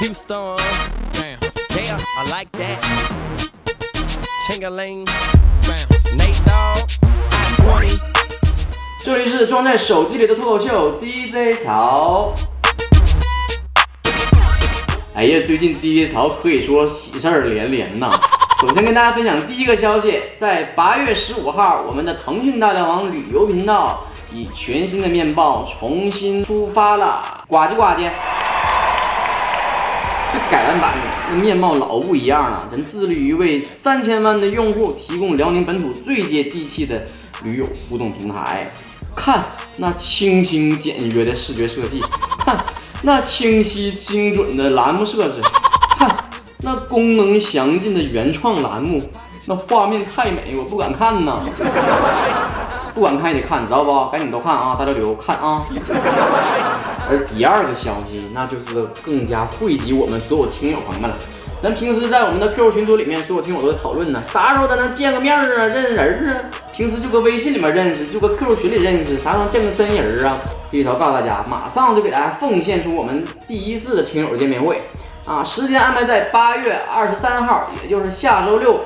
Houston. Damn. Yeah, I like that. Chingaling. Nate Dogg. I 20. 这里是装在手机里的脱口秀 DJ 曹。哎呀，最近 DJ 曹可以说喜事儿连连呐。首先跟大家分享第一个消息，在八月十五号，我们的腾讯大梁网旅游频道以全新的面貌重新出发了，呱唧呱唧。这改完版那面貌老不一样了，咱致力于为三千万的用户提供辽宁本土最接地气的驴友互动平台。看那清新简约的视觉设计，看那清晰精准的栏目设置，看那功能详尽的原创栏目，那画面太美，我不敢看呐。不敢看也得看，知道不？赶紧都看啊！大家留看啊！而第二个消息，那就是更加汇集我们所有听友朋友们了。咱平时在我们的 QQ 群组里面，所有听友都在讨论呢，啥时候咱能见个面啊？认识人啊？平时就搁微信里面认识，就搁 QQ 群里认识，啥时候见个真人啊？第一条告诉大家，马上就给大家奉献出我们第一次的听友见面会啊！时间安排在八月二十三号，也就是下周六。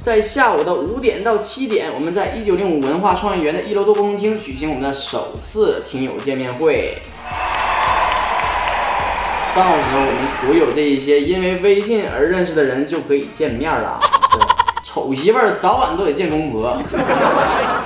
在下午的五点到七点，我们在一九零五文化创意园的一楼多功能厅举行我们的首次听友见面会。到时候我们所有这一些因为微信而认识的人就可以见面了。丑媳妇早晚都得见公婆。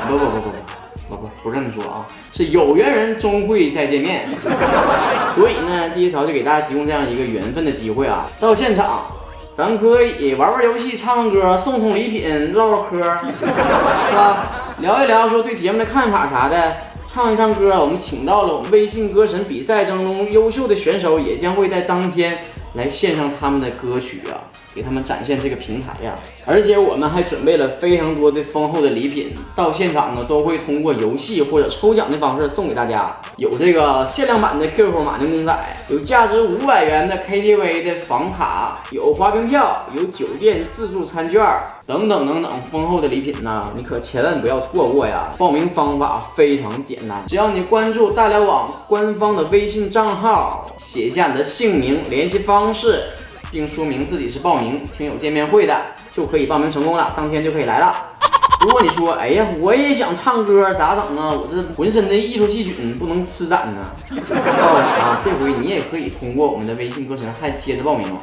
不不不不不不不不这么说啊，是有缘人终会再见面。所以呢，第一条就给大家提供这样一个缘分的机会啊。到现场，咱可以玩玩游戏、唱唱歌、送送礼品、唠唠嗑，是吧？聊一聊说对节目的看法啥的。唱一唱歌。我们请到了我们微信歌神比赛当中优秀的选手，也将会在当天来献上他们的歌曲啊。给他们展现这个平台呀，而且我们还准备了非常多的丰厚的礼品，到现场呢都会通过游戏或者抽奖的方式送给大家，有这个限量版的 QQ 马丁公仔，有价值五百元的 KTV 的房卡，有滑冰票，有酒店自助餐券等等等等丰厚的礼品呢，你可千万不要错过呀！报名方法非常简单，只要你关注大辽网官方的微信账号，写下你的姓名、联系方式。并说明自己是报名听友见面会的，就可以报名成功了，当天就可以来了。如果你说，哎呀，我也想唱歌，咋整啊？我这浑身的艺术细菌不能施展呢。啊，这回你也可以通过我们的微信歌神，还接着报名，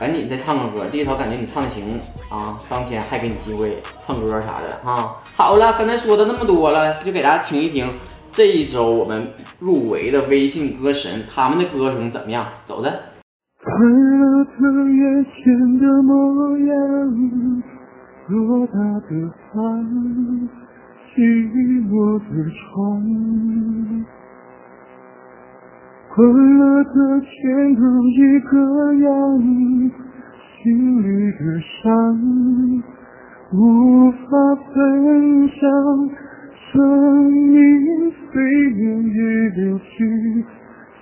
赶紧再唱个歌。第一条感觉你唱的行啊，当天还给你机会唱歌啥的哈。好了，刚才说的那么多了，就给大家听一听这一周我们入围的微信歌神他们的歌声怎么样？走着。快乐的眼前的模样，偌大的房，寂寞的床，快乐的全都一个样，心里的伤，无法分享，生命随年月流去。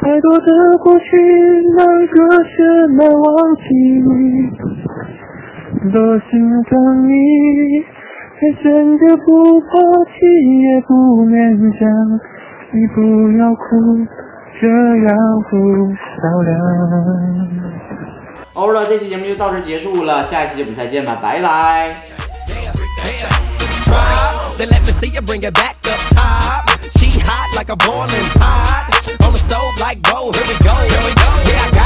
太多的过去，哪个是难忘记？多心疼你，还真的不抛弃，也不勉强。你不要哭，这样不漂亮。欧了，这期节目就到这结束了，下一期我们再见吧，拜拜。They let me see you bring it back up top. She hot like a boiling pot. stove like, whoa, here we go, here we go. Yeah,